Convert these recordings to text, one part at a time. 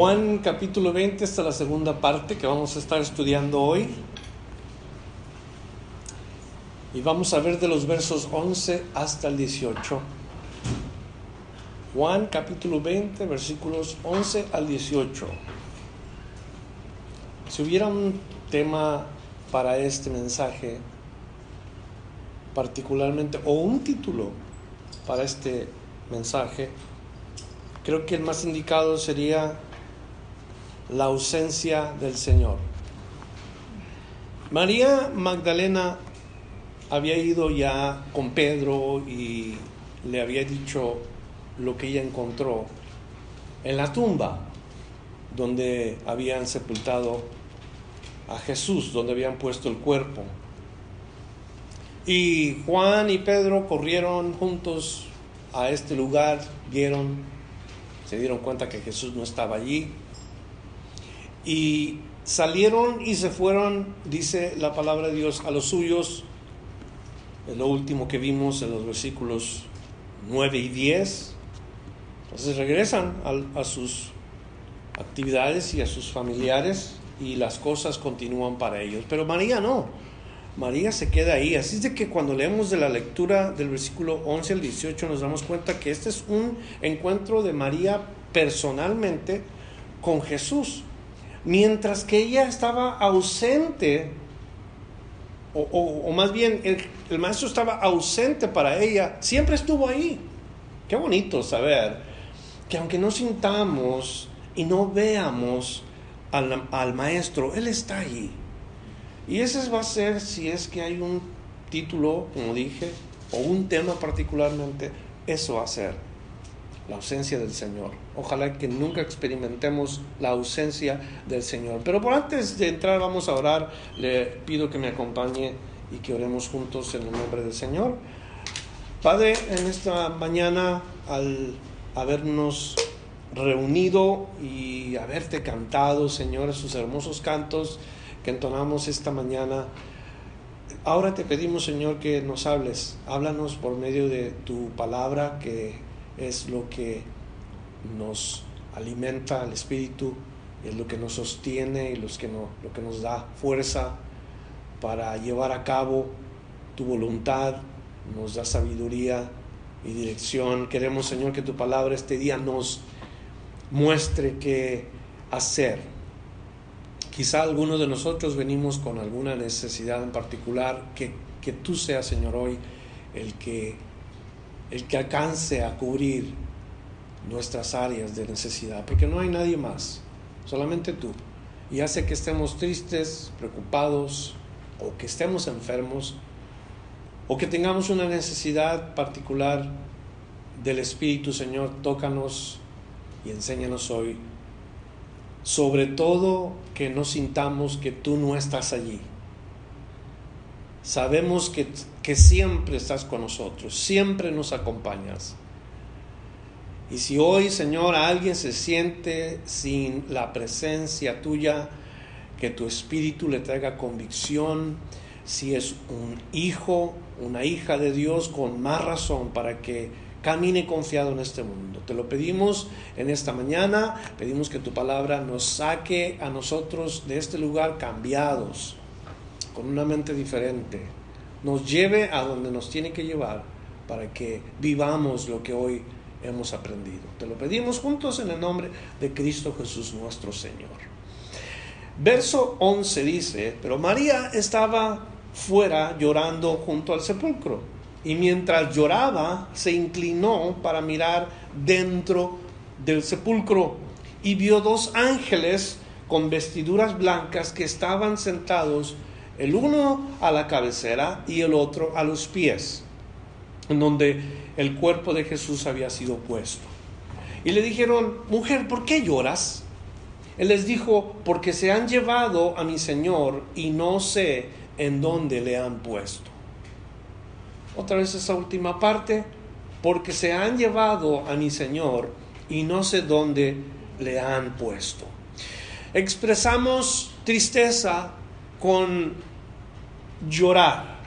Juan capítulo 20, esta es la segunda parte que vamos a estar estudiando hoy. Y vamos a ver de los versos 11 hasta el 18. Juan capítulo 20, versículos 11 al 18. Si hubiera un tema para este mensaje, particularmente, o un título para este mensaje, creo que el más indicado sería la ausencia del Señor. María Magdalena había ido ya con Pedro y le había dicho lo que ella encontró en la tumba donde habían sepultado a Jesús, donde habían puesto el cuerpo. Y Juan y Pedro corrieron juntos a este lugar, vieron, se dieron cuenta que Jesús no estaba allí y salieron y se fueron, dice la palabra de Dios, a los suyos. Es lo último que vimos en los versículos 9 y 10. Entonces regresan a, sus actividades y a sus familiares y las cosas continúan para ellos. Pero María no. María se queda ahí. Así es de que cuando leemos de la lectura del versículo 11 al 18 nos damos cuenta que este es un encuentro de María personalmente con Jesús mientras que ella estaba ausente, o, más bien el, maestro estaba ausente para ella, siempre estuvo ahí. Qué bonito saber que aunque no sintamos y no veamos al, al maestro, él está allí. Y ese va a ser si es que hay un título, como dije, o un tema particularmente, eso va a ser la ausencia del Señor. Ojalá que nunca experimentemos la ausencia del Señor. Pero por antes de entrar vamos a orar, le pido que me acompañe y que oremos juntos en el nombre del Señor. Padre, en esta mañana al habernos reunido y haberte cantado, Señor, esos hermosos cantos que entonamos esta mañana, ahora te pedimos, Señor, que nos hables. Háblanos por medio de tu palabra que es lo que nos alimenta al espíritu, es lo que nos sostiene y los que no, lo que nos da fuerza para llevar a cabo tu voluntad, nos da sabiduría y dirección. Queremos, Señor, que tu palabra este día nos muestre qué hacer. Quizá alguno de nosotros venimos con alguna necesidad en particular, que, que tú seas, Señor, hoy el que el que alcance a cubrir nuestras áreas de necesidad, porque no hay nadie más, solamente tú. Y hace que estemos tristes, preocupados, o que estemos enfermos, o que tengamos una necesidad particular del Espíritu, Señor, tócanos y enséñanos hoy. Sobre todo que no sintamos que tú no estás allí. Sabemos que que siempre estás con nosotros, siempre nos acompañas. Y si hoy, Señor, alguien se siente sin la presencia tuya, que tu espíritu le traiga convicción, si es un hijo, una hija de Dios, con más razón para que camine confiado en este mundo. Te lo pedimos en esta mañana, pedimos que tu palabra nos saque a nosotros de este lugar cambiados, con una mente diferente nos lleve a donde nos tiene que llevar para que vivamos lo que hoy hemos aprendido. Te lo pedimos juntos en el nombre de Cristo Jesús nuestro Señor. Verso 11 dice, pero María estaba fuera llorando junto al sepulcro y mientras lloraba se inclinó para mirar dentro del sepulcro y vio dos ángeles con vestiduras blancas que estaban sentados el uno a la cabecera y el otro a los pies, en donde el cuerpo de Jesús había sido puesto. y le dijeron, mujer, ¿por qué lloras? Él les dijo, porque se han llevado a mi Señor y no sé en dónde le han puesto. Otra vez esa última parte, porque se han llevado a mi Señor y no sé dónde le han puesto. Expresamos tristeza con llorar,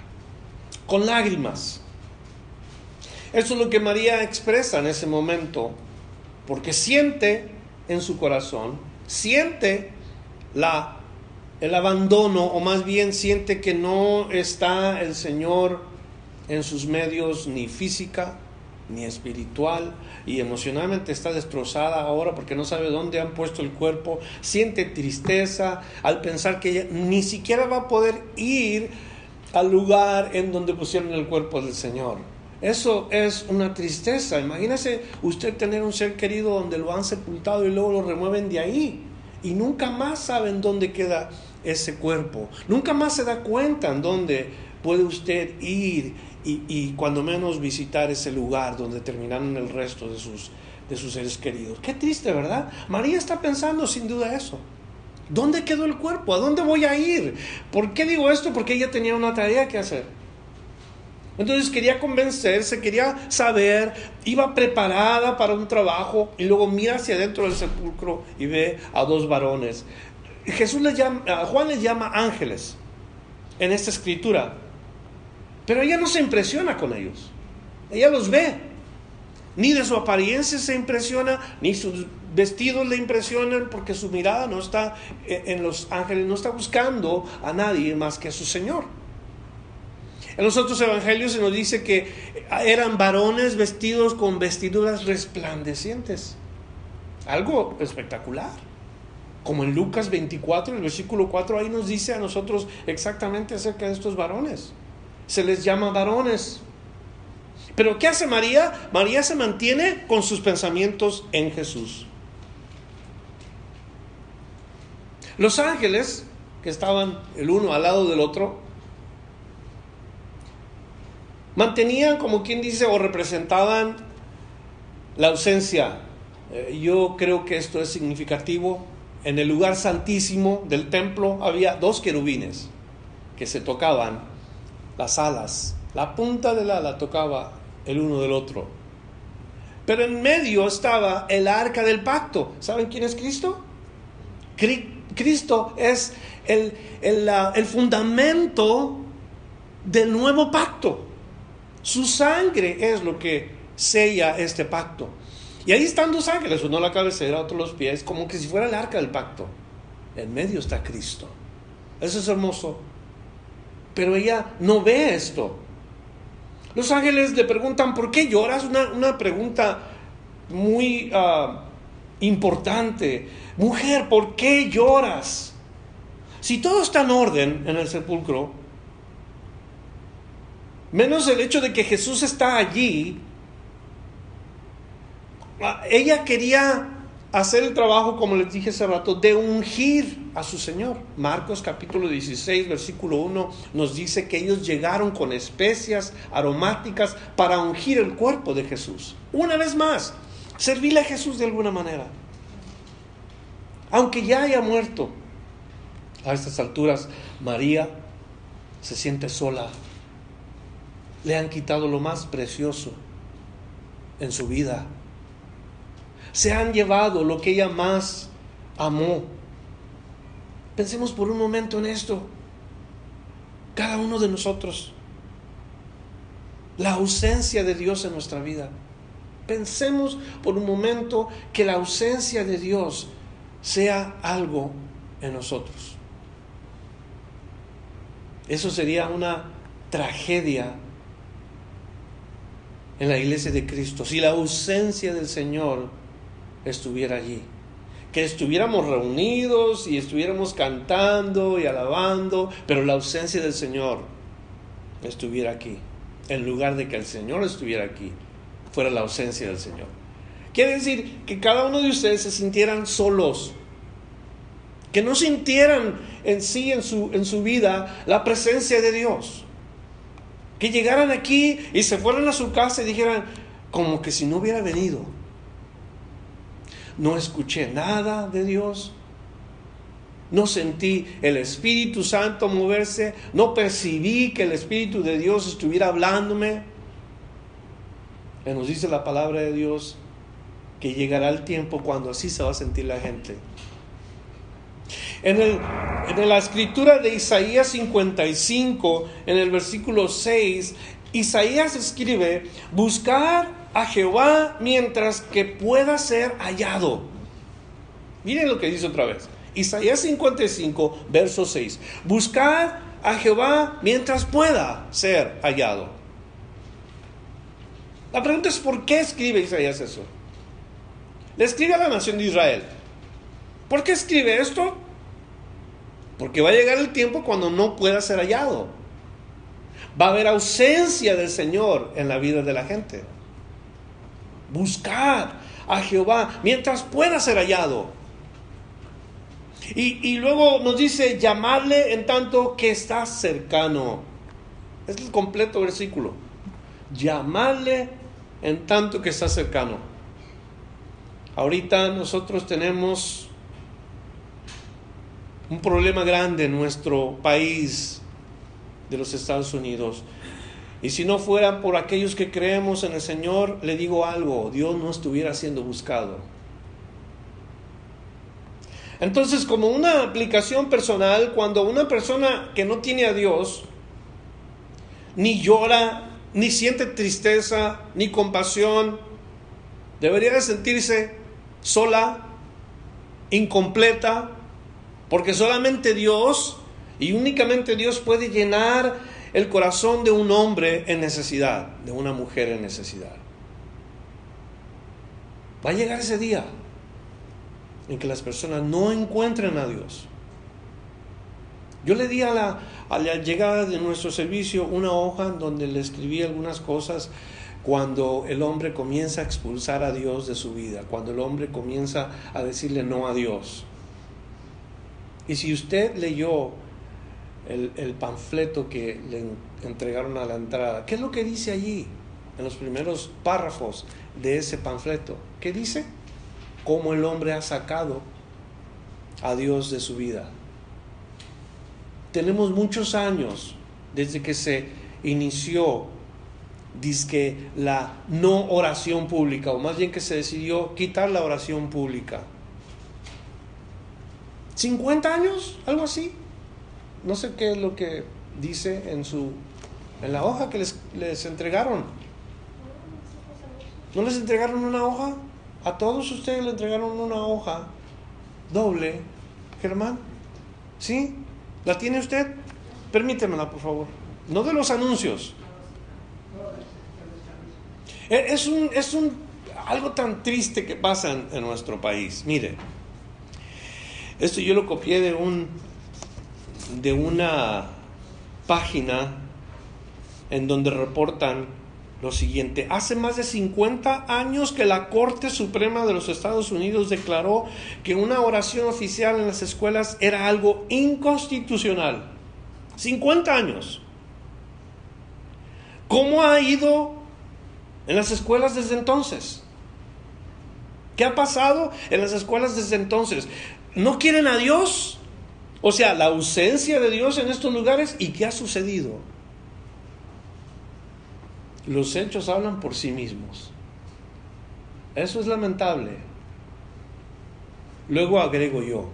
con lágrimas. Eso es lo que María expresa en ese momento, porque siente en su corazón, siente la, el abandono, o más bien siente que no está el Señor en sus medios ni física, ni espiritual y emocionalmente está destrozada ahora porque no sabe dónde han puesto el cuerpo, siente tristeza al pensar que ella ni siquiera va a poder ir al lugar en donde pusieron el cuerpo del Señor. Eso es una tristeza. Imagínese usted tener un ser querido donde lo han sepultado y luego lo remueven de ahí. Y nunca más saben dónde queda ese cuerpo. Nunca más se da cuenta en dónde puede usted ir y, cuando menos visitar ese lugar donde terminaron el resto de sus, de sus seres queridos. Qué triste, ¿verdad? María está pensando sin duda eso. ¿Dónde quedó el cuerpo? ¿A dónde voy a ir? ¿Por qué digo esto? Porque ella tenía una tarea que hacer. Entonces quería convencerse, quería saber, iba preparada para un trabajo y luego mira hacia adentro del sepulcro y ve a dos varones. Jesús les llama, Juan les llama ángeles en esta escritura, pero ella no se impresiona con ellos, ella los ve, ni de su apariencia se impresiona, ni sus vestidos le impresionan, porque su mirada no está en los ángeles, no está buscando a nadie más que a su Señor. En los otros evangelios se nos dice que eran varones vestidos con vestiduras resplandecientes. Algo espectacular. Como en Lucas 24, el versículo 4, ahí nos dice a nosotros exactamente acerca de estos varones. Se les llama varones. Pero ¿qué hace María? María se mantiene con sus pensamientos en Jesús. Los ángeles, que estaban el uno al lado del otro, mantenían, como quien dice, o representaban la ausencia. Eh, yo creo que esto es significativo. En el lugar santísimo del templo había dos querubines que se tocaban las alas. La punta del ala tocaba el uno del otro. Pero en medio estaba el arca del pacto. ¿Saben quién es Cristo? Cristo es el, el, el fundamento del nuevo pacto. Su sangre es lo que sella este pacto. Y ahí están dos ángeles, uno la cabecera, otro los pies, como que si fuera el arca del pacto. En medio está Cristo. Eso es hermoso. Pero ella no ve esto. Los ángeles le preguntan, ¿por qué lloras? Una, pregunta muy ah, importante. Mujer, ¿por qué lloras? Si todo está en orden en el sepulcro, menos el hecho de que Jesús está allí, ah, ella quería hacer el trabajo, como les dije hace rato, de ungir a su Señor. Marcos capítulo 16, versículo 1 nos dice que ellos llegaron con especias aromáticas para ungir el cuerpo de Jesús. Una vez más, servirle a Jesús de alguna manera. Aunque ya haya muerto, a estas alturas María se siente sola le han quitado lo más precioso en su vida. Se han llevado lo que ella más amó. Pensemos por un momento en esto. Cada uno de nosotros. La ausencia de Dios en nuestra vida. Pensemos por un momento que la ausencia de Dios sea algo en nosotros. Eso sería una tragedia en la iglesia de Cristo, si la ausencia del Señor estuviera allí, que estuviéramos reunidos y estuviéramos cantando y alabando, pero la ausencia del Señor estuviera aquí, en lugar de que el Señor estuviera aquí, fuera la ausencia del Señor. Quiere decir que cada uno de ustedes se sintieran solos, que no sintieran en sí, en su, en su vida, la presencia de Dios que llegaran aquí y se fueran a su casa y dijeran, como que si no hubiera venido. No escuché nada de Dios. No sentí el Espíritu Santo moverse, no percibí que el Espíritu de Dios estuviera hablándome. Y nos dice la palabra de Dios que llegará el tiempo cuando así se va a sentir la gente. En, el, en la escritura de Isaías 55, en el versículo 6, Isaías escribe, buscar a Jehová mientras que pueda ser hallado. Miren lo que dice otra vez. Isaías 55, verso 6. Buscar a Jehová mientras pueda ser hallado. La pregunta es, ¿por qué escribe Isaías eso? Le escribe a la nación de Israel. ¿Por qué escribe esto? Porque va a llegar el tiempo cuando no pueda ser hallado. Va a haber ausencia del Señor en la vida de la gente. Buscar a Jehová mientras pueda ser hallado. Y, y, luego nos dice llamarle en tanto que está cercano. Es el completo versículo. Llamarle en tanto que está cercano. Ahorita nosotros tenemos un problema grande en nuestro país de los Estados Unidos. Y si no fuera por aquellos que creemos en el Señor, le digo algo, Dios no estuviera siendo buscado. Entonces, como una aplicación personal, cuando una persona que no tiene a Dios, ni llora, ni siente tristeza, ni compasión, debería de sentirse sola, incompleta, porque solamente Dios y únicamente Dios puede llenar el corazón de un hombre en necesidad, de una mujer en necesidad. Va a llegar ese día en que las personas no encuentren a Dios. Yo le di a la, a la llegada de nuestro servicio una hoja donde le escribí algunas cosas cuando el hombre comienza a expulsar a Dios de su vida, cuando el hombre comienza a decirle no a Dios. Y si usted leyó el, el, panfleto que le entregaron a la entrada, ¿qué es lo que dice allí en los primeros párrafos de ese panfleto? ¿Qué dice? Cómo el hombre ha sacado a Dios de su vida. Tenemos muchos años desde que se inició que la no oración pública, o más bien que se decidió quitar la oración pública. 50 años, algo así. No sé qué es lo que dice en su en la hoja que les, les entregaron. ¿No les entregaron una hoja? A todos ustedes le entregaron una hoja doble, Germán. ¿Sí? ¿La tiene usted? Permítemela, por favor. No de los anuncios. Es un, es un algo tan triste que pasa en nuestro país. Mire, esto yo lo copié de un de una página en donde reportan lo siguiente. Hace más de 50 años que la Corte Suprema de los Estados Unidos declaró que una oración oficial en las escuelas era algo inconstitucional. 50 años. ¿Cómo ha ido en las escuelas desde entonces? ¿Qué ha pasado en las escuelas desde entonces? ¿No quieren a Dios? O sea, la ausencia de Dios en estos lugares y qué ha sucedido. Los hechos hablan por sí mismos. Eso es lamentable. Luego agrego yo,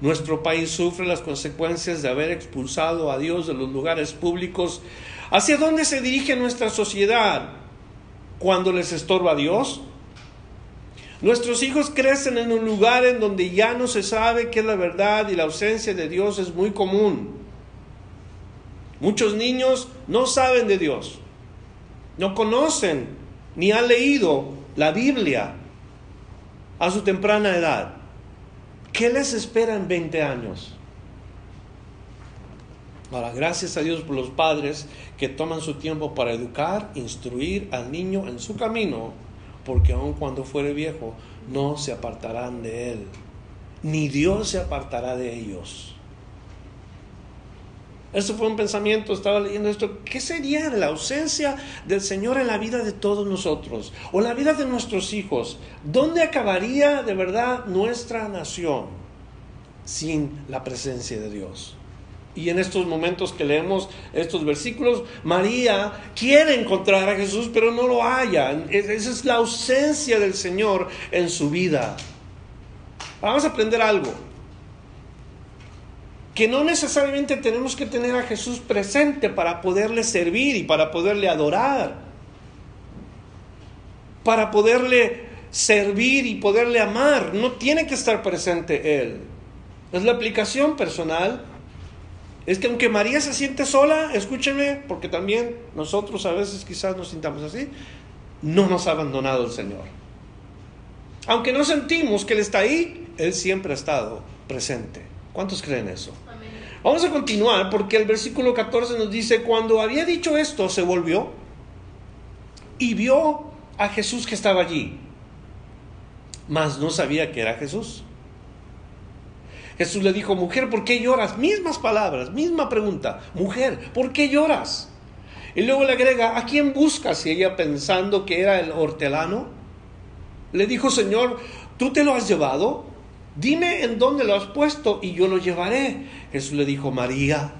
nuestro país sufre las consecuencias de haber expulsado a Dios de los lugares públicos. ¿Hacia dónde se dirige nuestra sociedad cuando les estorba a Dios? Nuestros hijos crecen en un lugar en donde ya no se sabe qué es la verdad y la ausencia de Dios es muy común. Muchos niños no saben de Dios, no conocen ni han leído la Biblia a su temprana edad. ¿Qué les espera en 20 años? Ahora, gracias a Dios por los padres que toman su tiempo para educar, instruir al niño en su camino porque aun cuando fuere viejo, no se apartarán de él, ni Dios se apartará de ellos. Esto fue un pensamiento, estaba leyendo esto. ¿Qué sería la ausencia del Señor en la vida de todos nosotros? O en la vida de nuestros hijos. ¿Dónde acabaría de verdad nuestra nación sin la presencia de Dios? Y en estos momentos que leemos estos versículos, María quiere encontrar a Jesús, pero no lo halla. Esa es la ausencia del Señor en su vida. Vamos a aprender algo que no necesariamente tenemos que tener a Jesús presente para poderle servir y para poderle adorar, para poderle servir y poderle amar. No tiene que estar presente Él. Es la aplicación personal. Es que aunque María se siente sola, escúchenme, porque también nosotros a veces quizás nos sintamos así, no nos ha abandonado el Señor. Aunque no sentimos que Él está ahí, Él siempre ha estado presente. ¿Cuántos creen eso? Vamos a continuar porque el versículo 14 nos dice, cuando había dicho esto, se volvió y vio a Jesús que estaba allí, mas no sabía que era Jesús. Jesús le dijo, mujer, ¿por qué lloras? Mismas palabras, misma pregunta, mujer, ¿por qué lloras? Y luego le agrega, ¿a quién buscas? Y ella pensando que era el hortelano, le dijo, Señor, ¿tú te lo has llevado? Dime en dónde lo has puesto y yo lo llevaré. Jesús le dijo, María.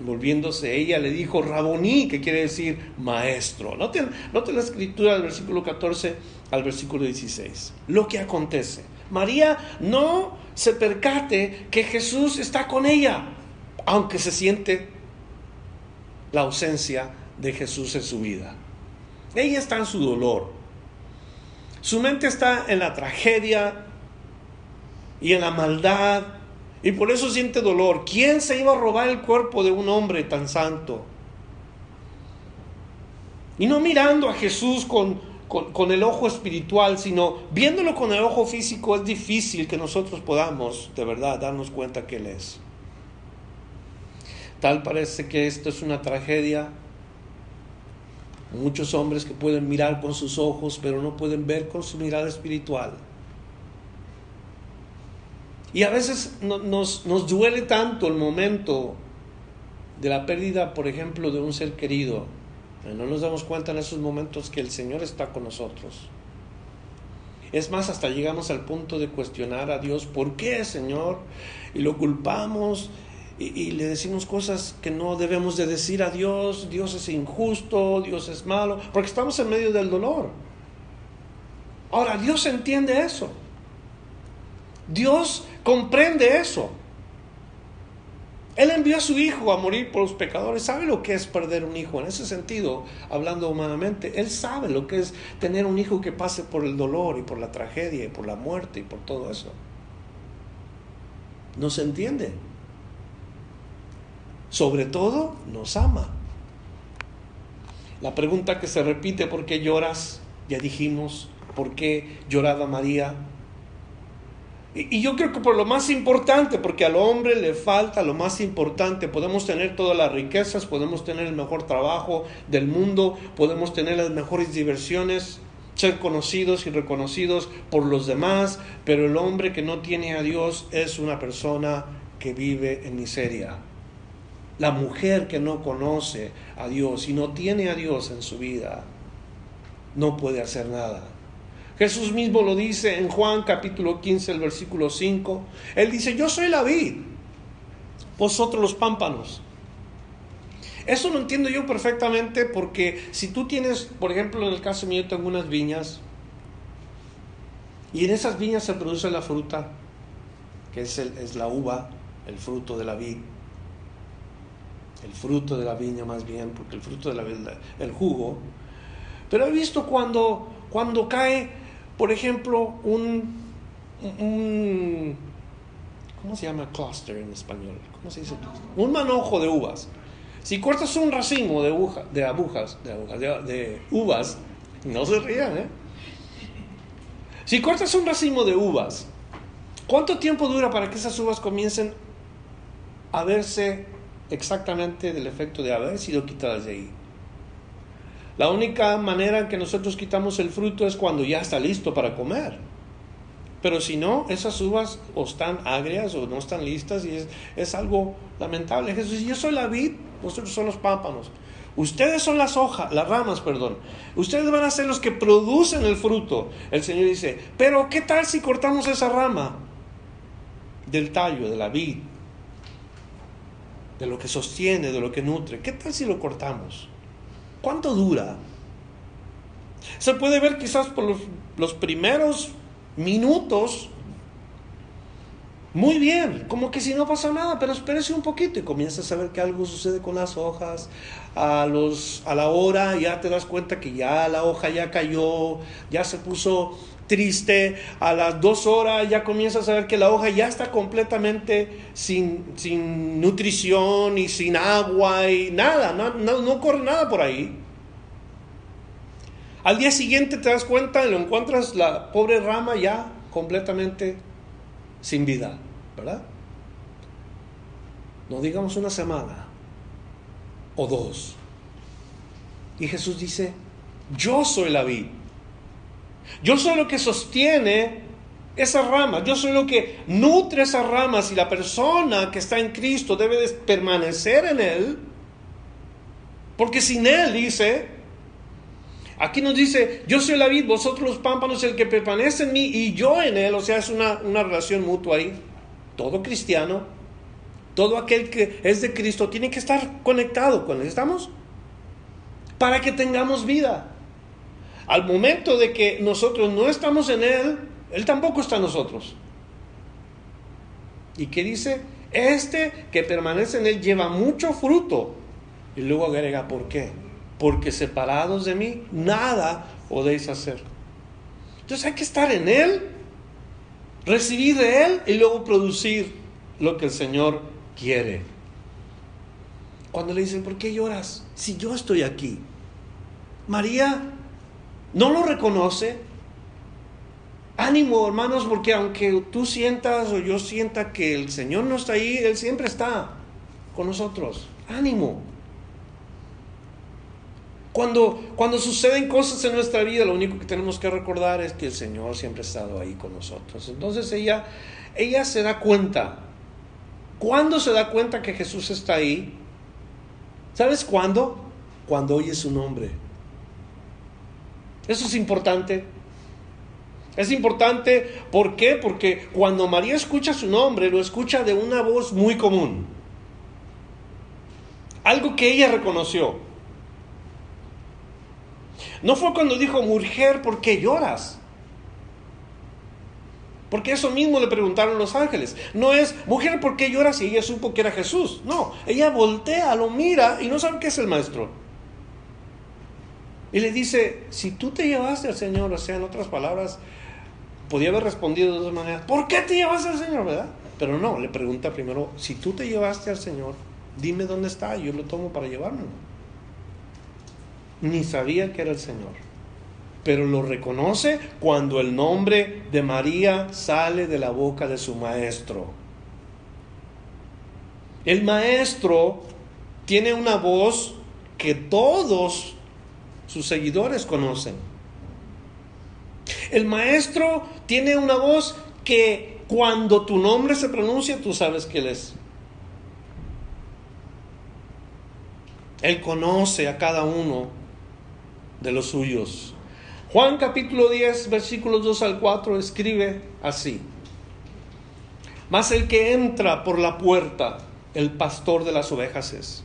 Volviéndose ella, le dijo, Raboní, que quiere decir maestro. Noten, noten la escritura del versículo 14 al versículo 16. Lo que acontece. María no se percate que Jesús está con ella, aunque se siente la ausencia de Jesús en su vida. Ella está en su dolor. Su mente está en la tragedia y en la maldad, y por eso siente dolor. ¿Quién se iba a robar el cuerpo de un hombre tan santo? Y no mirando a Jesús con, con, el ojo espiritual, sino viéndolo con el ojo físico, es difícil que nosotros podamos de verdad darnos cuenta que Él es. Tal parece que esto es una tragedia. Muchos hombres que pueden mirar con sus ojos, pero no pueden ver con su mirada espiritual. Y a veces nos, nos duele tanto el momento de la pérdida, por ejemplo, de un ser querido. No nos damos cuenta en esos momentos que el Señor está con nosotros. Es más, hasta llegamos al punto de cuestionar a Dios, ¿por qué, Señor? Y lo culpamos y, y, le decimos cosas que no debemos de decir a Dios, Dios es injusto, Dios es malo, porque estamos en medio del dolor. Ahora, Dios entiende eso. Dios comprende eso. Él envió a su hijo a morir por los pecadores. ¿Sabe lo que es perder un hijo? En ese sentido, hablando humanamente, Él sabe lo que es tener un hijo que pase por el dolor y por la tragedia y por la muerte y por todo eso. Nos entiende. Sobre todo, nos ama. La pregunta que se repite, ¿por qué lloras? Ya dijimos, ¿por qué lloraba María? Y, yo creo que por lo más importante, porque al hombre le falta lo más importante, podemos tener todas las riquezas, podemos tener el mejor trabajo del mundo, podemos tener las mejores diversiones, ser conocidos y reconocidos por los demás, pero el hombre que no tiene a Dios es una persona que vive en miseria. La mujer que no conoce a Dios y no tiene a Dios en su vida, no puede hacer nada. Jesús mismo lo dice en Juan capítulo 15, el versículo 5. Él dice, yo soy la vid, vosotros los pámpanos. Eso lo entiendo yo perfectamente porque si tú tienes, por ejemplo, en el caso mío tengo unas viñas y en esas viñas se produce la fruta, que es, es la uva, el fruto de la vid, el fruto de la viña más bien, porque el fruto de la vid, el jugo. Pero he visto cuando cae por ejemplo, un, ¿cómo se llama cluster en español? ¿Cómo se dice? Un manojo de uvas. Si cortas un racimo de, de agujas, de, de, uvas, no se rían, ¿eh? Si cortas un racimo de uvas, ¿cuánto tiempo dura para que esas uvas comiencen a verse exactamente del efecto de haber sido quitadas de ahí? La única manera en que nosotros quitamos el fruto es cuando ya está listo para comer. Pero si no, esas uvas o están agrias o no están listas y es, es algo lamentable. Jesús dice, yo soy la vid, vosotros son los pámpanos. Ustedes son las hojas, las ramas, perdón. Ustedes van a ser los que producen el fruto. El Señor dice, pero ¿qué tal si cortamos esa rama del tallo, de la vid, de lo que sostiene, de lo que nutre? ¿Qué tal si lo cortamos? ¿Cuánto dura? Se puede ver quizás por los, los primeros minutos muy bien, como que si no pasa nada, pero espérese un poquito y comienzas a ver que algo sucede con las hojas. A, los, a la hora ya te das cuenta que ya la hoja ya cayó, ya se puso triste. A las dos horas ya comienzas a ver que la hoja ya está completamente sin, sin nutrición y sin agua y nada, no, no, no corre nada por ahí. Al día siguiente te das cuenta y lo encuentras la pobre rama ya completamente sin vida, ¿verdad? No digamos una semana o dos. Y Jesús dice, yo soy la vid. Yo soy lo que sostiene esas ramas. Yo soy lo que nutre esas ramas y la persona que está en Cristo debe de permanecer en Él. Porque sin Él, dice, Aquí nos dice, yo soy la vid, vosotros los pámpanos, el que permanece en mí y yo en él. O sea, es una, relación mutua ahí. Todo cristiano, todo aquel que es de Cristo, tiene que estar conectado con él. ¿Estamos? Para que tengamos vida. Al momento de que nosotros no estamos en él, él tampoco está en nosotros. ¿Y qué dice? Este que permanece en él lleva mucho fruto. Y luego agrega, ¿por qué? porque separados de mí nada podéis hacer. Entonces hay que estar en Él, recibir de Él y luego producir lo que el Señor quiere. Cuando le dicen, ¿por qué lloras? Si yo estoy aquí. María no lo reconoce. Ánimo, hermanos, porque aunque tú sientas o yo sienta que el Señor no está ahí, Él siempre está con nosotros. Ánimo. Cuando, cuando suceden cosas en nuestra vida, lo único que tenemos que recordar es que el Señor siempre ha estado ahí con nosotros. Entonces ella, ella se da cuenta. ¿Cuándo se da cuenta que Jesús está ahí? ¿Sabes cuándo? Cuando oye su nombre. Eso es importante. Es importante. Porque cuando María escucha su nombre, lo escucha de una voz muy común. Algo que ella reconoció. No fue cuando dijo, mujer, ¿por qué lloras? Porque eso mismo le preguntaron los ángeles. No es, mujer, ¿por qué lloras? Y ella supo que era Jesús. No, ella voltea, lo mira y no sabe qué es el maestro. Y le dice, si tú te llevaste al Señor, o sea, en otras palabras, podía haber respondido de dos maneras, ¿por qué te llevaste al Señor, verdad? Pero no, le pregunta primero, si tú te llevaste al Señor, dime dónde está, yo lo tomo para llevármelo ni sabía que era el Señor. Pero lo reconoce cuando el nombre de María sale de la boca de su maestro. El maestro tiene una voz que todos sus seguidores conocen. El maestro tiene una voz que cuando tu nombre se pronuncia, tú sabes que Él es. Él conoce a cada uno de los suyos. Juan capítulo 10, versículos 2 al 4 escribe así. Mas el que entra por la puerta, el pastor de las ovejas es.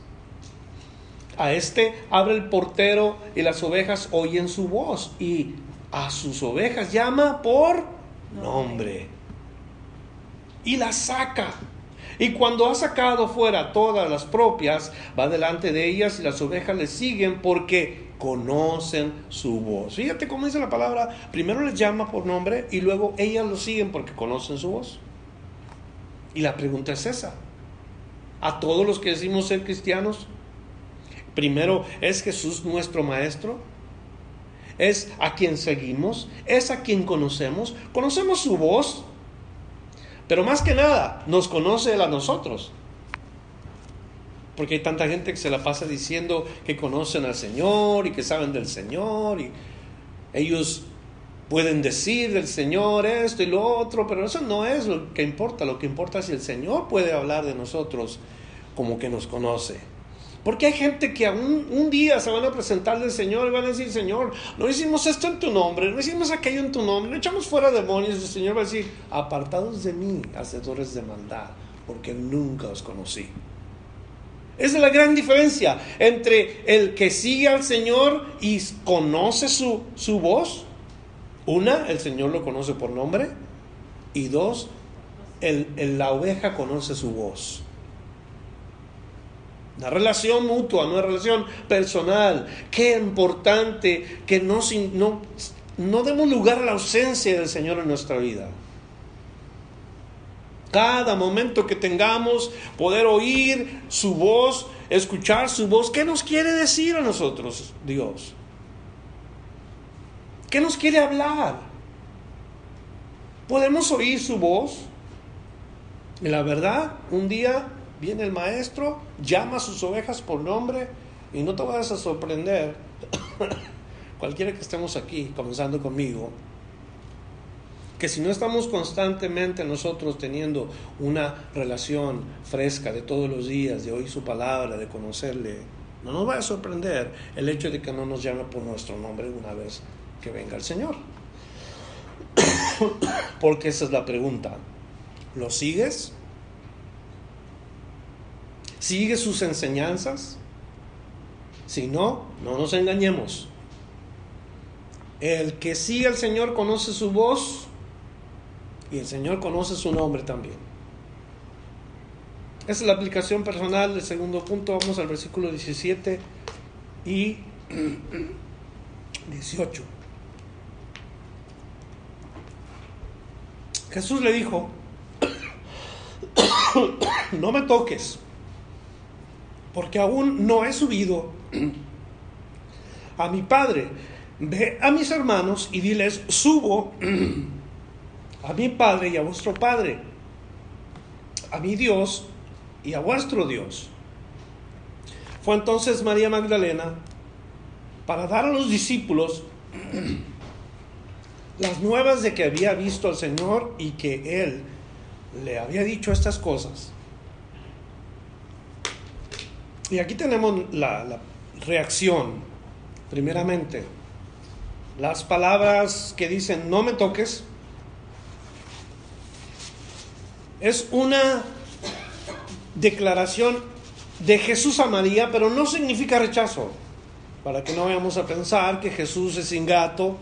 A este abre el portero y las ovejas oyen su voz y a sus ovejas llama por nombre y las saca. Y cuando ha sacado fuera todas las propias, va delante de ellas y las ovejas le siguen porque conocen su voz. Fíjate cómo dice la palabra, primero les llama por nombre y luego ellas lo siguen porque conocen su voz. Y la pregunta es esa. A todos los que decimos ser cristianos, primero, ¿es Jesús nuestro Maestro? ¿Es a quien seguimos? ¿Es a quien conocemos? ¿Conocemos su voz? Pero más que nada, nos conoce Él a nosotros. Porque hay tanta gente que se la pasa diciendo que conocen al Señor y que saben del Señor y ellos pueden decir del Señor esto y lo otro, pero eso no es lo que importa. Lo que importa es si el Señor puede hablar de nosotros como que nos conoce. Porque hay gente que aún un día se van a presentar del Señor y van a decir, Señor, no hicimos esto en tu nombre, no hicimos aquello en tu nombre, no echamos fuera demonios. El Señor va a decir, apartados de mí, hacedores de maldad, porque nunca os conocí. Esa es la gran diferencia entre el que sigue al Señor y conoce su, su voz. Una, el Señor lo conoce por nombre. Y dos, el, la oveja conoce su voz. Una relación mutua, una relación personal. Qué importante que no, no, no demos lugar a la ausencia del Señor en nuestra vida. Cada momento que tengamos, poder oír su voz, escuchar su voz. ¿Qué nos quiere decir a nosotros Dios? ¿Qué nos quiere hablar? ¿Podemos oír su voz? Y la verdad, un día viene el maestro, llama a sus ovejas por nombre y no te vas a sorprender, cualquiera que estemos aquí, comenzando conmigo, que si no estamos constantemente nosotros teniendo una relación fresca de todos los días, de oír su palabra, de conocerle, no nos va a sorprender el hecho de que no nos llame por nuestro nombre una vez que venga el Señor. Porque esa es la pregunta. ¿Lo sigues? ¿Sigues sus enseñanzas? Si no, no nos engañemos. El que sigue al Señor conoce su voz y el Señor conoce su nombre también. Esa es la aplicación personal del segundo punto. Vamos al versículo 17 y 18. Jesús le dijo, no me toques, porque aún no he subido a mi Padre. Ve a mis hermanos y diles, subo a mi Padre y a vuestro Padre, a mi Dios y a vuestro Dios. Fue entonces María Magdalena para dar a los discípulos las nuevas de que había visto al Señor y que Él le había dicho estas cosas. Y aquí tenemos la, reacción, primeramente. Las palabras que dicen, no me toques, es una declaración de Jesús a María, pero no significa rechazo. Para que no vayamos a pensar que Jesús es ingrato.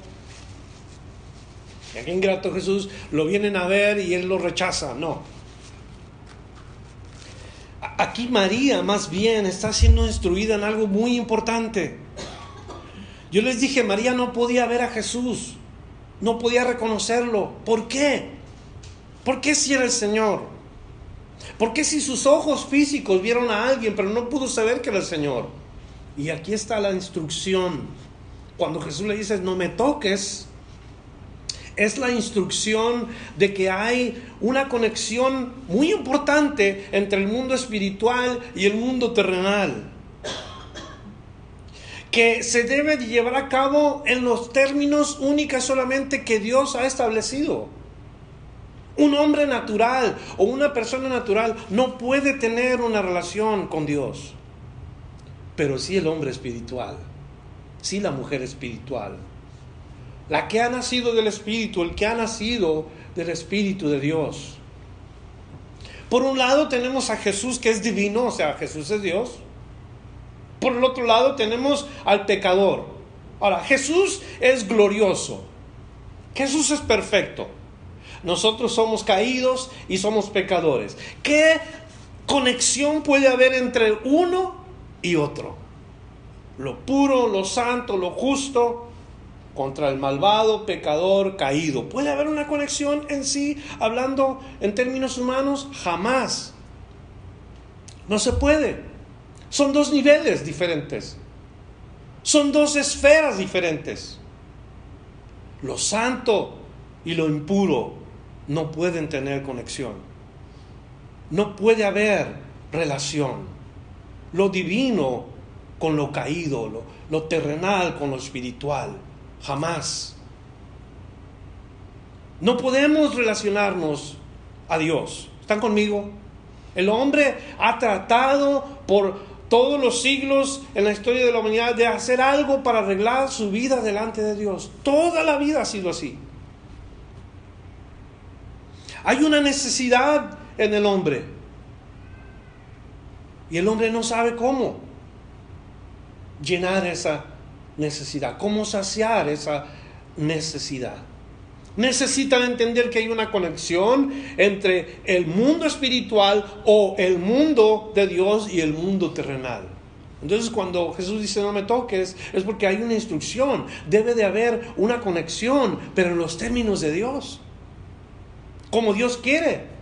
Que ingrato Jesús lo vienen a ver y él lo rechaza. No. Aquí María más bien está siendo instruida en algo muy importante. Yo les dije, María no podía ver a Jesús. No podía reconocerlo. ¿Por qué? ¿Por qué si era el Señor? ¿Por qué si sus ojos físicos vieron a alguien pero no pudo saber que era el Señor? Y aquí está la instrucción. Cuando Jesús le dice, no me toques, es la instrucción de que hay una conexión muy importante entre el mundo espiritual y el mundo terrenal. Que se debe llevar a cabo en los términos únicos solamente que Dios ha establecido. Un hombre natural o una persona natural no puede tener una relación con Dios. Pero sí el hombre espiritual, sí la mujer espiritual. La que ha nacido del Espíritu, el que ha nacido del Espíritu de Dios. Por un lado tenemos a Jesús que es divino, o sea, Jesús es Dios. Por el otro lado tenemos al pecador. Ahora, Jesús es glorioso. Jesús es perfecto. Nosotros somos caídos y somos pecadores. ¿Qué conexión puede haber entre uno y otro? Lo puro, lo santo, lo justo contra el malvado pecador caído. ¿Puede haber una conexión en sí, hablando en términos humanos? Jamás. No se puede. Son dos niveles diferentes. Son dos esferas diferentes. Lo santo y lo impuro no pueden tener conexión. No puede haber relación. Lo divino con lo caído, lo, terrenal con lo espiritual. Jamás. No podemos relacionarnos a Dios. ¿Están conmigo? El hombre ha tratado por todos los siglos en la historia de la humanidad de hacer algo para arreglar su vida delante de Dios. Toda la vida ha sido así. Hay una necesidad en el hombre. Y el hombre no sabe cómo llenar esa necesidad, cómo saciar esa necesidad. Necesitan entender que hay una conexión entre el mundo espiritual o el mundo de Dios y el mundo terrenal. Entonces cuando Jesús dice no me toques, es porque hay una instrucción, debe de haber una conexión, pero en los términos de Dios, como Dios quiere.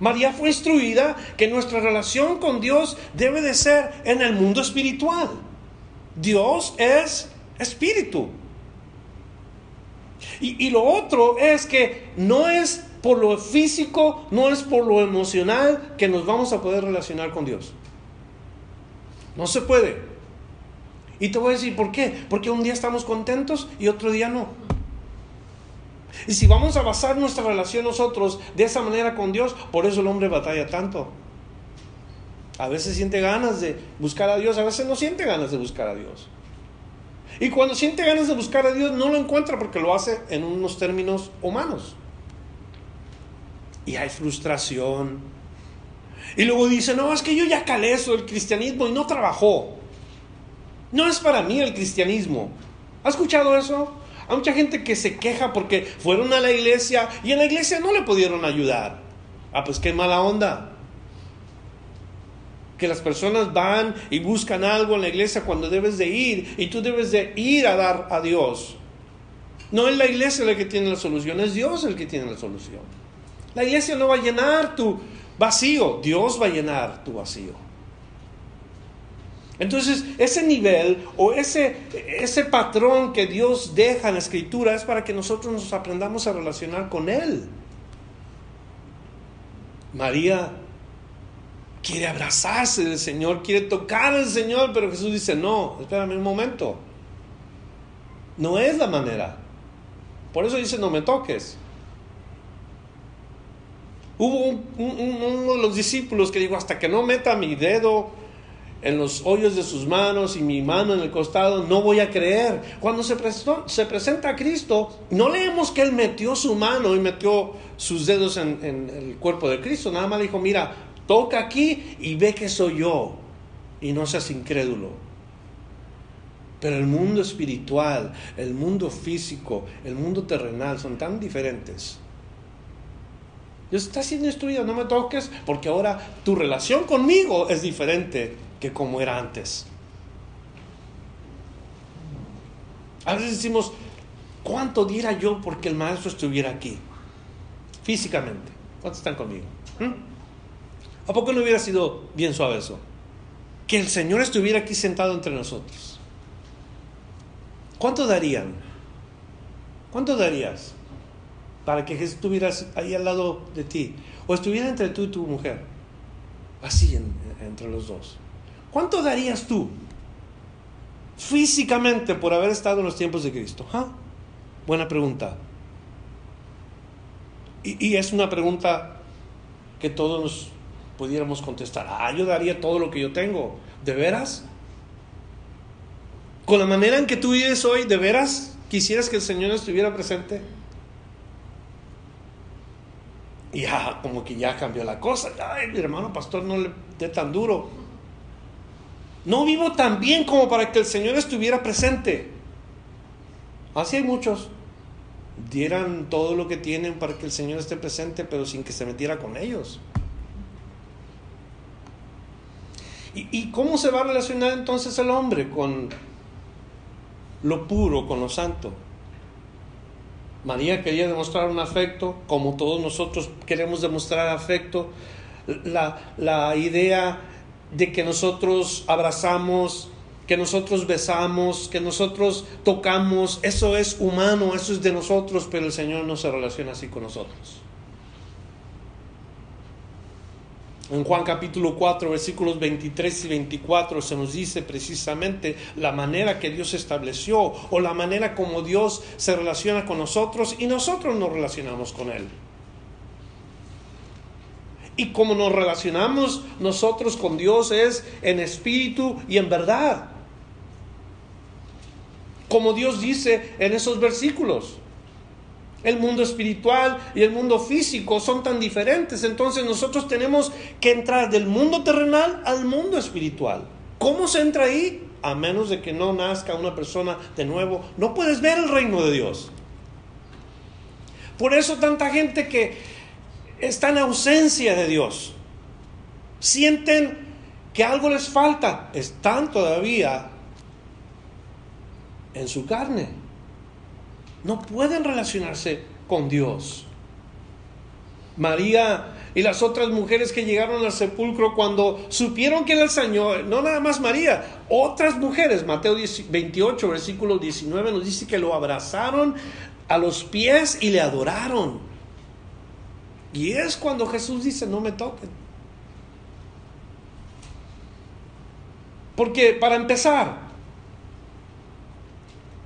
María fue instruida que nuestra relación con Dios debe de ser en el mundo espiritual. Dios es espíritu. Y, lo otro es que no es por lo físico, no es por lo emocional que nos vamos a poder relacionar con Dios. No se puede. Y te voy a decir por qué. Porque un día estamos contentos y otro día no. Y si vamos a basar nuestra relación nosotros de esa manera con Dios, por eso el hombre batalla tanto. A veces siente ganas de buscar a Dios, a veces no siente ganas de buscar a Dios. Y cuando siente ganas de buscar a Dios, no lo encuentra porque lo hace en unos términos humanos. Y hay frustración. Y luego dice, no, es que yo ya calé eso del cristianismo y no trabajó. No es para mí el cristianismo. ¿Ha escuchado eso? Hay mucha gente que se queja porque fueron a la iglesia y en la iglesia no le pudieron ayudar. Ah, pues qué mala onda. Que las personas van y buscan algo en la iglesia cuando debes de ir y tú debes de ir a dar a Dios. No es la iglesia la que tiene la solución, es Dios el que tiene la solución. La iglesia no va a llenar tu vacío, Dios va a llenar tu vacío. Entonces, ese nivel o ese, ese patrón que Dios deja en la escritura es para que nosotros nos aprendamos a relacionar con Él. María quiere abrazarse del Señor, quiere tocar al Señor, pero Jesús dice, no, espérame un momento. No es la manera. Por eso dice, no me toques. Hubo uno de los discípulos que dijo, hasta que no meta mi dedo en los hoyos de sus manos y mi mano en el costado, no voy a creer. Cuando se, se presenta a Cristo, no leemos que Él metió su mano y metió sus dedos en, en el cuerpo de Cristo, nada más dijo, mira, toca aquí y ve que soy yo y no seas incrédulo. Pero el mundo espiritual, el mundo físico, el mundo terrenal son tan diferentes. Dios está siendo instruido, no me toques, porque ahora tu relación conmigo es diferente que como era antes. A veces decimos, ¿cuánto diera yo porque el maestro estuviera aquí? Físicamente. ¿Cuántos están conmigo? ¿Mm? ¿A poco no hubiera sido bien suave eso? Que el Señor estuviera aquí sentado entre nosotros. ¿Cuánto darían? ¿Cuánto darías para que Jesús estuviera ahí al lado de ti? O estuviera entre tú y tu mujer. Así entre los dos. ¿Cuánto darías tú físicamente por haber estado en los tiempos de Cristo? ¿Ah? Buena pregunta. Y, y, es una pregunta que todos nos pudiéramos contestar. Ah, yo daría todo lo que yo tengo. ¿De veras? Con la manera en que tú vives hoy, ¿de veras quisieras que el Señor estuviera presente? Y ya, como que ya cambió la cosa. Ay, mi hermano pastor, no le dé tan duro. No vivo tan bien como para que el Señor estuviera presente. Así hay muchos. Dieran todo lo que tienen para que el Señor esté presente, pero sin que se metiera con ellos. ¿Y, cómo se va a relacionar entonces el hombre con lo puro, con lo santo? María quería demostrar un afecto, como todos nosotros queremos demostrar afecto. La, la idea de que nosotros abrazamos, que nosotros besamos, que nosotros tocamos, eso es humano, eso es de nosotros, pero el Señor no se relaciona así con nosotros. En Juan capítulo 4, versículos 23 y 24 se nos dice precisamente la manera que Dios estableció o la manera como Dios se relaciona con nosotros y nosotros nos relacionamos con Él. Y como nos relacionamos nosotros con Dios es en espíritu y en verdad. Como Dios dice en esos versículos. El mundo espiritual y el mundo físico son tan diferentes. Entonces nosotros tenemos que entrar del mundo terrenal al mundo espiritual. ¿Cómo se entra ahí? A menos de que no nazca una persona de nuevo, no puedes ver el reino de Dios. Por eso tanta gente que está en ausencia de Dios. Sienten que algo les falta. Están todavía en su carne. No pueden relacionarse con Dios. María y las otras mujeres que llegaron al sepulcro cuando supieron que era el Señor, no nada más María, otras mujeres, Mateo 28, versículo 19 nos dice que lo abrazaron a los pies y le adoraron. Y es cuando Jesús dice, no me toquen. Porque para empezar,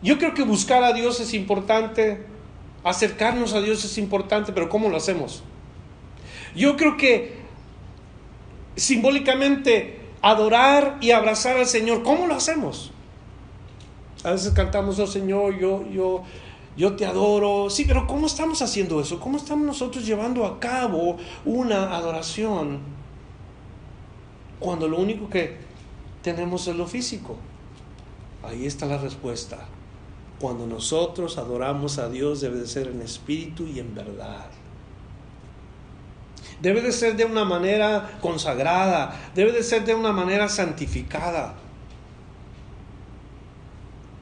yo creo que buscar a Dios es importante, acercarnos a Dios es importante, pero ¿cómo lo hacemos? Yo creo que simbólicamente adorar y abrazar al Señor, ¿cómo lo hacemos? A veces cantamos, oh Señor, yo, yo, yo te adoro. Sí, pero ¿cómo estamos haciendo eso? ¿Cómo estamos nosotros llevando a cabo una adoración cuando lo único que tenemos es lo físico? Ahí está la respuesta. Cuando nosotros adoramos a Dios debe de ser en espíritu y en verdad. Debe de ser de una manera consagrada, debe de ser de una manera santificada.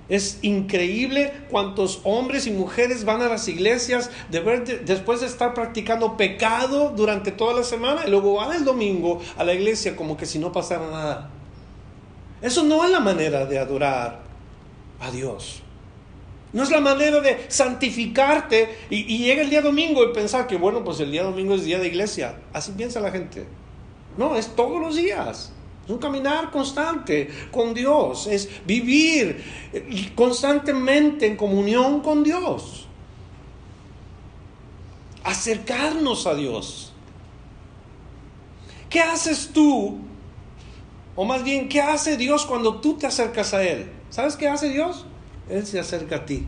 Es increíble cuántos hombres y mujeres van a las iglesias después de estar practicando pecado durante toda la semana y luego van el domingo a la iglesia como que si no pasara nada. Eso no es la manera de adorar a Dios. No es la manera de santificarte y, llega el día domingo y pensar que, bueno, pues el día domingo es día de iglesia. Así piensa la gente. No, es todos los días. Es un caminar constante con Dios. Es vivir constantemente en comunión con Dios. Acercarnos a Dios. ¿Qué haces tú? O más bien, ¿qué hace Dios cuando tú te acercas a Él? ¿Sabes qué hace Dios? Él se acerca a ti.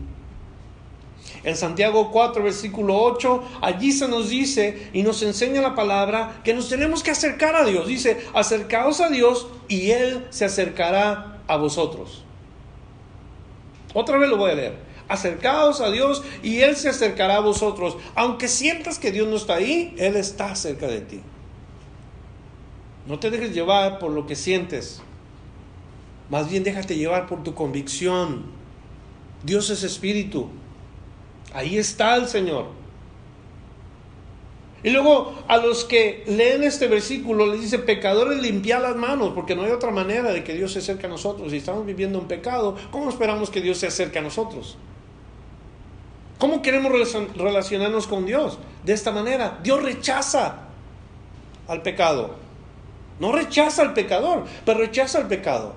En Santiago 4, versículo 8, allí se nos dice y nos enseña la palabra que nos tenemos que acercar a Dios. Dice, acercaos a Dios y Él se acercará a vosotros. Otra vez lo voy a leer. Acercaos a Dios y Él se acercará a vosotros. Aunque sientas que Dios no está ahí, Él está cerca de ti. No te dejes llevar por lo que sientes. Más bien déjate llevar por tu convicción Dios es espíritu. Ahí está el Señor. Y luego a los que leen este versículo les dice, pecadores, limpiar las manos, porque no hay otra manera de que Dios se acerque a nosotros. Si estamos viviendo un pecado, ¿cómo esperamos que Dios se acerque a nosotros? ¿Cómo queremos relacionarnos con Dios? De esta manera, Dios rechaza al pecado. No rechaza al pecador, pero rechaza al pecado.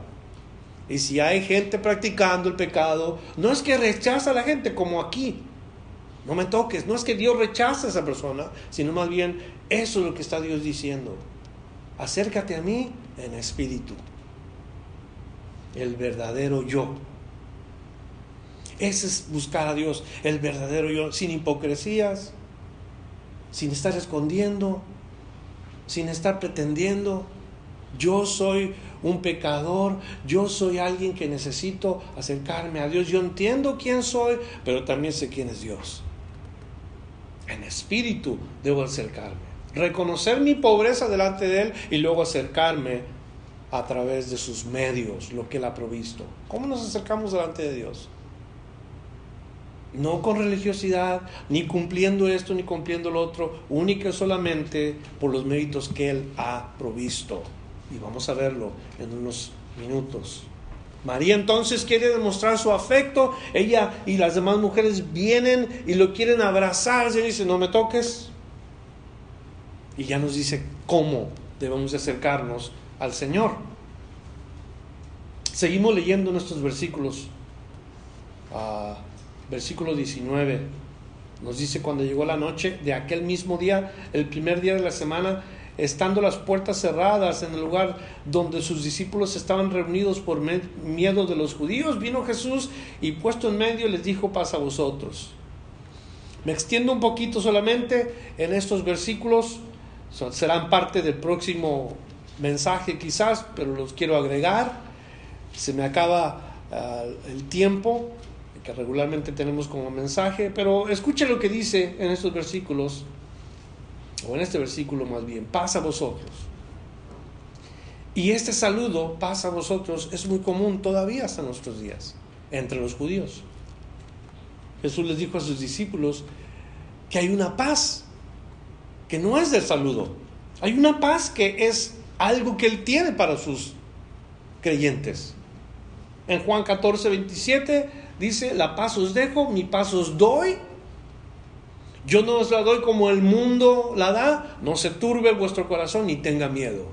Y si hay gente practicando el pecado, no es que rechaza a la gente como aquí. No me toques, no es que Dios rechaza a esa persona, sino más bien eso es lo que está Dios diciendo. Acércate a mí en espíritu. El verdadero yo. Ese es buscar a Dios, el verdadero yo, sin hipocresías, sin estar escondiendo, sin estar pretendiendo. Yo soy un pecador, yo soy alguien que necesito acercarme a Dios. Yo entiendo quién soy, pero también sé quién es Dios. En espíritu debo acercarme. Reconocer mi pobreza delante de Él y luego acercarme a través de sus medios, lo que Él ha provisto. ¿Cómo nos acercamos delante de Dios? No con religiosidad, ni cumpliendo esto, ni cumpliendo lo otro, única y solamente por los méritos que Él ha provisto y vamos a verlo en unos minutos. María entonces quiere demostrar su afecto, ella y las demás mujeres vienen y lo quieren abrazar, y dice, no me toques. Y ya nos dice cómo debemos acercarnos al Señor. Seguimos leyendo nuestros versículos. Ah, versículo 19 nos dice cuando llegó la noche de aquel mismo día, el primer día de la semana, estando las puertas cerradas en el lugar donde sus discípulos estaban reunidos por miedo de los judíos, vino Jesús y puesto en medio les dijo paz a vosotros. Me extiendo un poquito solamente en estos versículos, serán parte del próximo mensaje quizás, pero los quiero agregar. Se me acaba ah, el tiempo que regularmente tenemos como mensaje, pero escuche lo que dice en estos versículos o en este versículo más bien, pasa a vosotros. Y este saludo, pasa a vosotros, es muy común todavía hasta nuestros días, entre los judíos. Jesús les dijo a sus discípulos que hay una paz, que no es del saludo, hay una paz que es algo que Él tiene para sus creyentes. En Juan 14, 27 dice, la paz os dejo, mi paz os doy yo no os la doy como el mundo la da, no se turbe vuestro corazón ni tenga miedo.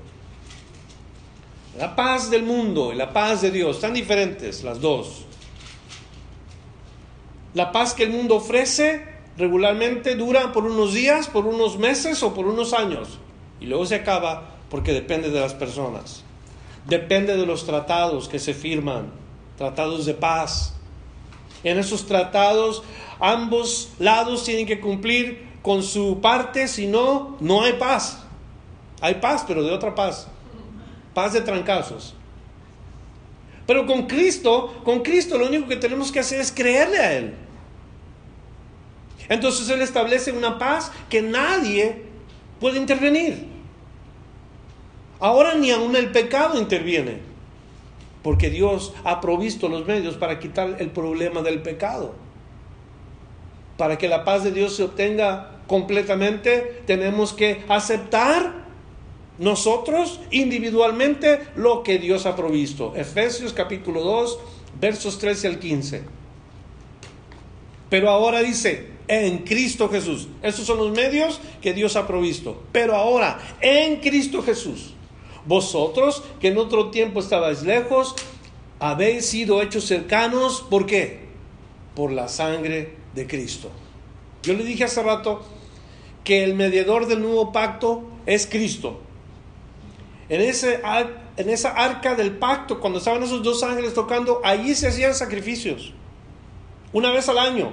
La paz del mundo y la paz de Dios, tan diferentes las dos. La paz que el mundo ofrece regularmente dura por unos días, por unos meses o por unos años. Y luego se acaba porque depende de las personas. Depende de los tratados que se firman, tratados de paz. En esos tratados ambos lados tienen que cumplir con su parte, si no, no hay paz. Hay paz, pero de otra paz. Paz de trancazos. Pero con Cristo, con Cristo lo único que tenemos que hacer es creerle a Él. Entonces Él establece una paz que nadie puede intervenir. Ahora ni aún el pecado interviene, porque Dios ha provisto los medios para quitar el problema del pecado para que la paz de Dios se obtenga completamente, tenemos que aceptar nosotros individualmente lo que Dios ha provisto. Efesios capítulo 2, versos 13 al 15. Pero ahora dice, en Cristo Jesús. Esos son los medios que Dios ha provisto. Pero ahora, en Cristo Jesús. Vosotros que en otro tiempo estabais lejos, habéis sido hechos cercanos. ¿Por qué? Por la sangre de Cristo. Yo le dije hace rato que el mediador del nuevo pacto es Cristo. En, ese, en esa arca del pacto, cuando estaban esos dos ángeles tocando, allí se hacían sacrificios. Una vez al año.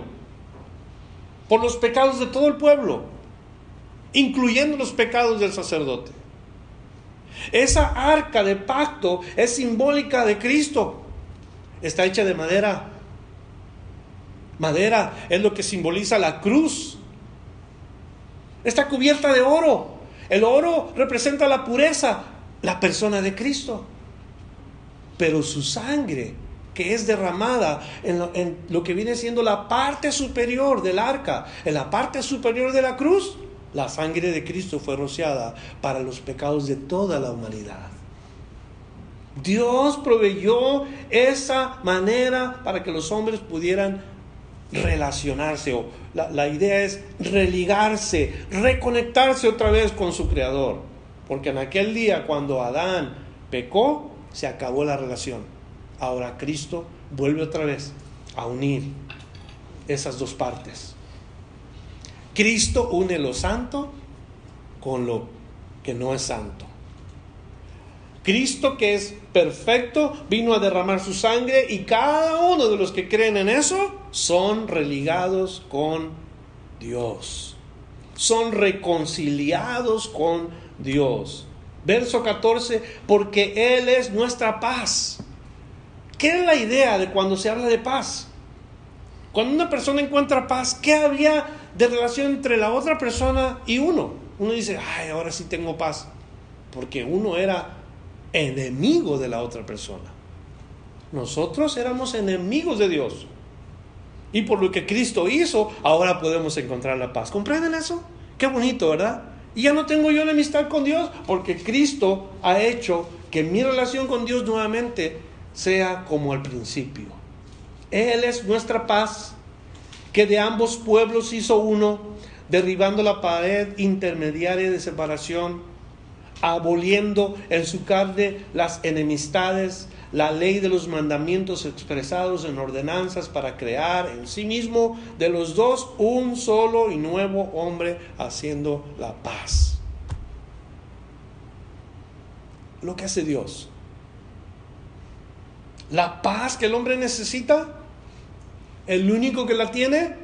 Por los pecados de todo el pueblo. Incluyendo los pecados del sacerdote. Esa arca de pacto es simbólica de Cristo. Está hecha de madera madera es lo que simboliza la cruz. Está cubierta de oro. El oro representa la pureza, la persona de Cristo. Pero su sangre, que es derramada en lo, en lo, que viene siendo la parte superior del arca, en la parte superior de la cruz, la sangre de Cristo fue rociada para los pecados de toda la humanidad. Dios proveyó esa manera para que los hombres pudieran relacionarse o la, idea es religarse, reconectarse otra vez con su creador. Porque en aquel día cuando Adán pecó, se acabó la relación. Ahora Cristo vuelve otra vez a unir esas dos partes. Cristo une lo santo con lo que no es santo. Cristo que es perfecto vino a derramar su sangre y cada uno de los que creen en eso son religados con Dios. Son reconciliados con Dios. Verso 14, porque Él es nuestra paz. ¿Qué es la idea de cuando se habla de paz? Cuando una persona encuentra paz, ¿qué había de relación entre la otra persona y uno? Uno dice, ay, ahora sí tengo paz. Porque uno era enemigo de la otra persona. Nosotros éramos enemigos de Dios. Y por lo que Cristo hizo, ahora podemos encontrar la paz. ¿Comprenden eso? Qué bonito, ¿verdad? Y ya no tengo yo enemistad con Dios porque Cristo ha hecho que mi relación con Dios nuevamente sea como al principio. Él es nuestra paz, que de ambos pueblos hizo uno, derribando la pared intermediaria de separación aboliendo en su carne las enemistades, la ley de los mandamientos expresados en ordenanzas para crear en sí mismo de los dos un solo y nuevo hombre haciendo la paz. Lo que hace Dios. La paz que el hombre necesita, el único que la tiene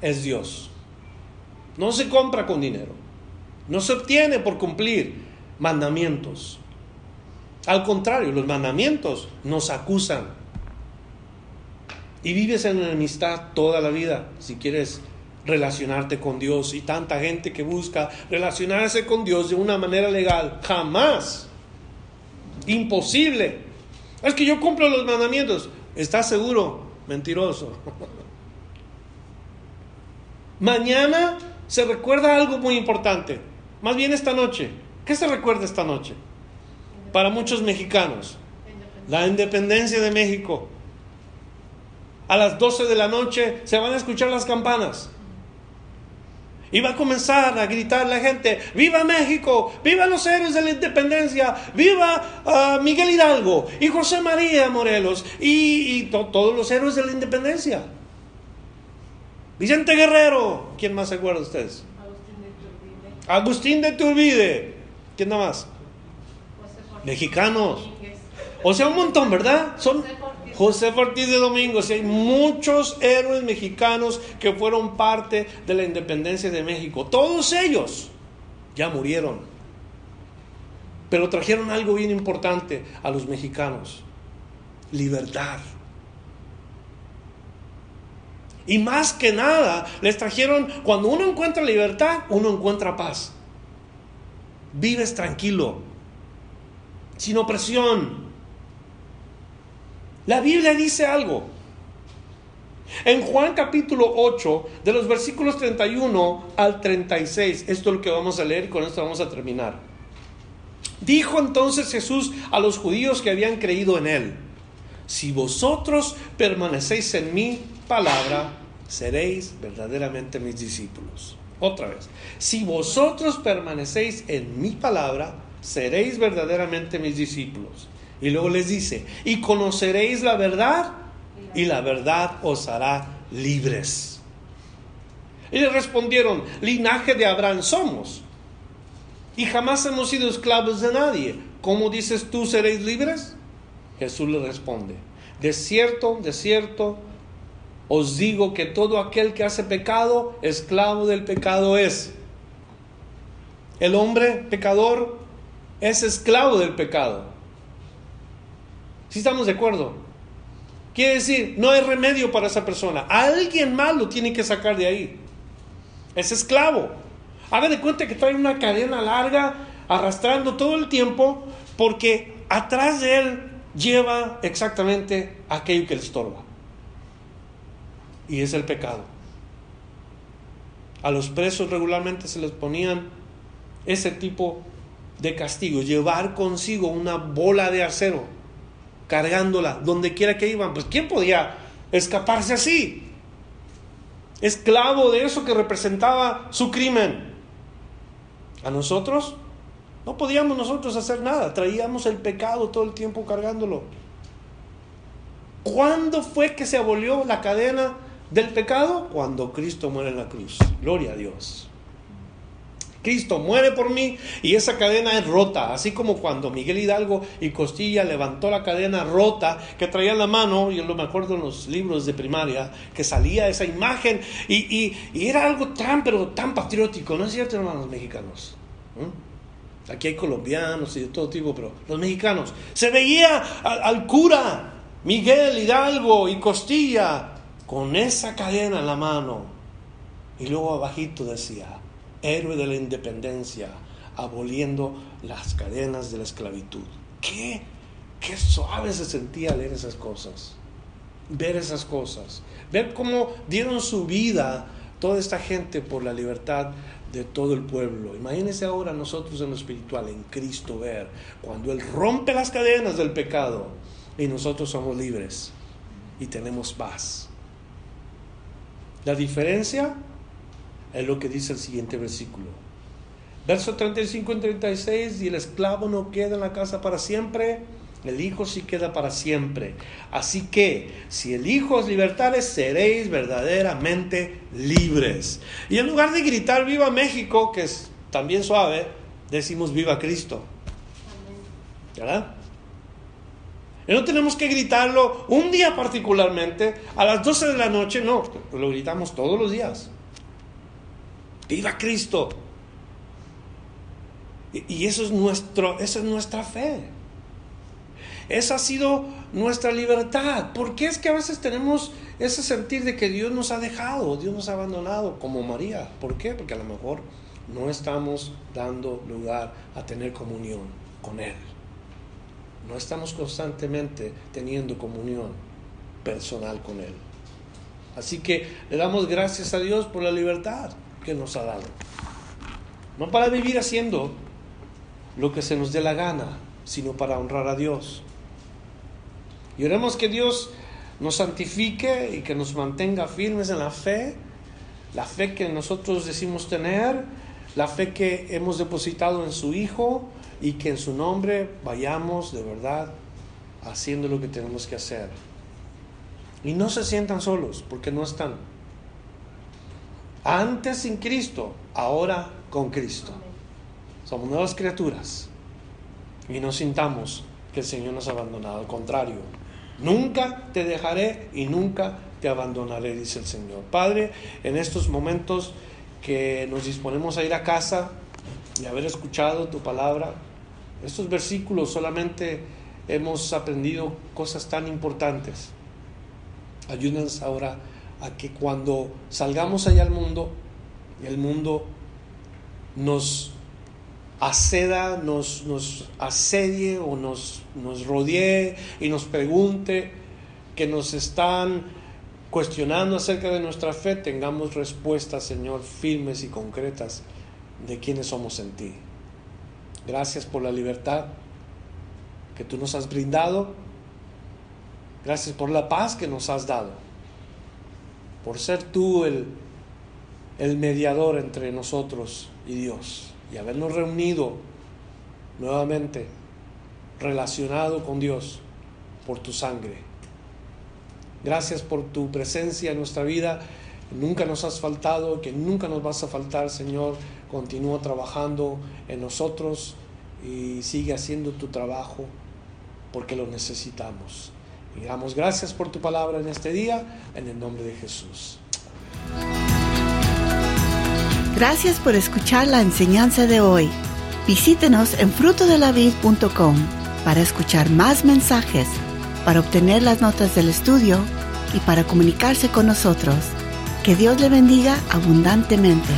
es Dios. No se compra con dinero. No se obtiene por cumplir mandamientos. Al contrario, los mandamientos nos acusan. Y vives en enemistad toda la vida si quieres relacionarte con Dios. Y tanta gente que busca relacionarse con Dios de una manera legal. Jamás. Imposible. Es que yo cumplo los mandamientos. ¿Estás seguro? Mentiroso. Mañana se recuerda algo muy importante. Más bien esta noche. ¿Qué se recuerda esta noche? para muchos mexicanos. La independencia de México. A las 12 de la noche se van a escuchar las campanas. Y va a comenzar a gritar la gente, viva México, viva los héroes de la independencia, viva ah, Miguel Hidalgo y José María Morelos y, todos los héroes de la independencia. Vicente Guerrero, ¿quién más se acuerda de ustedes? Agustín de Turbide. Agustín de Turbide. ¿Quién más? mexicanos. O sea, un montón, ¿verdad? Son José Ortiz de Domingo. hay muchos héroes mexicanos que fueron parte de la independencia de México. Todos ellos ya murieron. Pero trajeron algo bien importante a los mexicanos. Libertad. Y más que nada, les trajeron, cuando uno encuentra libertad, uno encuentra paz. Vives tranquilo sin opresión. La Biblia dice algo. En Juan capítulo 8, de los versículos 31 al 36, esto es lo que vamos a leer y con esto vamos a terminar. Dijo entonces Jesús a los judíos que habían creído en él, si vosotros permanecéis en mi palabra, seréis verdaderamente mis discípulos. Otra vez, si vosotros permanecéis en mi palabra, seréis verdaderamente mis discípulos. Y luego les dice, y conoceréis la verdad y la verdad os hará libres. Y le respondieron, linaje de Abraham somos. Y jamás hemos sido esclavos de nadie. ¿Cómo dices tú seréis libres? Jesús le responde, de cierto, de cierto, os digo que todo aquel que hace pecado, esclavo del pecado es. El hombre pecador es esclavo del pecado. Si estamos de acuerdo? Quiere decir, no hay remedio para esa persona. Alguien más lo tiene que sacar de ahí. Es esclavo. Haga de cuenta que trae una cadena larga arrastrando todo el tiempo porque atrás de él lleva exactamente aquello que le estorba. Y es el pecado. A los presos regularmente se les ponían ese tipo de castigo, llevar consigo una bola de acero, cargándola donde quiera que iban. Pues ¿quién podía escaparse así? Esclavo de eso que representaba su crimen. A nosotros no podíamos nosotros hacer nada, traíamos el pecado todo el tiempo cargándolo. ¿Cuándo fue que se abolió la cadena del pecado? Cuando Cristo muere en la cruz. Gloria a Dios. Cristo muere por mí y esa cadena es rota, así como cuando Miguel Hidalgo y Costilla levantó la cadena rota que traía en la mano, yo me acuerdo en los libros de primaria, que salía esa imagen y, era algo tan, pero tan patriótico, ¿no es cierto, hermanos mexicanos? ¿Mm? Aquí hay colombianos y de todo tipo, pero los mexicanos, se veía al cura Miguel Hidalgo y Costilla con esa cadena en la mano y luego abajito decía, héroe de la independencia, aboliendo las cadenas de la esclavitud. ¿Qué? Qué suave se sentía leer esas cosas, ver esas cosas, ver cómo dieron su vida toda esta gente por la libertad de todo el pueblo. Imagínense ahora nosotros en lo espiritual, en Cristo, ver cuando Él rompe las cadenas del pecado y nosotros somos libres y tenemos paz. La diferencia es lo que dice el siguiente versículo. Verso 35 y 36, y el esclavo no queda en la casa para siempre, el Hijo sí queda para siempre. Así que, si el Hijo os libertare, seréis verdaderamente libres. Y en lugar de gritar viva México, que es también suave, decimos viva Cristo. ¿Verdad? Y no tenemos que gritarlo un día particularmente, a las 12 de la noche, no, lo gritamos todos los días. Viva Cristo. Y eso es nuestro, esa es nuestra fe. Esa ha sido nuestra libertad. ¿Por qué es que a veces tenemos ese sentir de que Dios nos ha dejado, Dios nos ha abandonado, como María? ¿Por qué? Porque a lo mejor no estamos dando lugar a tener comunión con Él. No estamos constantemente teniendo comunión personal con Él. Así que le damos gracias a Dios por la libertad nos ha dado. No para vivir haciendo lo que se nos dé la gana, sino para honrar a Dios. Y oremos que Dios nos santifique y que nos mantenga firmes en la fe, la fe que nosotros decimos tener, la fe que hemos depositado en su Hijo y que en su nombre vayamos de verdad haciendo lo que tenemos que hacer. Y no se sientan solos, porque no están. Antes sin Cristo, ahora con Cristo. Somos nuevas criaturas. Y no sintamos que el Señor nos ha abandonado. Al contrario, nunca te dejaré y nunca te abandonaré, dice el Señor. Padre, en estos momentos que nos disponemos a ir a casa y haber escuchado tu palabra, estos versículos solamente hemos aprendido cosas tan importantes. Ayúdanos ahora a que cuando salgamos allá al mundo, el mundo nos aceda, nos, nos asedie o nos, nos rodee y nos pregunte, que nos están cuestionando acerca de nuestra fe, tengamos respuestas, Señor, firmes y concretas de quiénes somos en ti. Gracias por la libertad que tú nos has brindado. Gracias por la paz que nos has dado. Por ser tú el, el mediador entre nosotros y Dios y habernos reunido nuevamente relacionado con Dios por tu sangre. Gracias por tu presencia en nuestra vida. Nunca nos has faltado, que nunca nos vas a faltar, Señor. Continúa trabajando en nosotros y sigue haciendo tu trabajo porque lo necesitamos. Damos gracias por tu palabra en este día, en el nombre de Jesús. Gracias por escuchar la enseñanza de hoy. Visítenos en frutodelavid.com para escuchar más mensajes, para obtener las notas del estudio y para comunicarse con nosotros. Que Dios le bendiga abundantemente.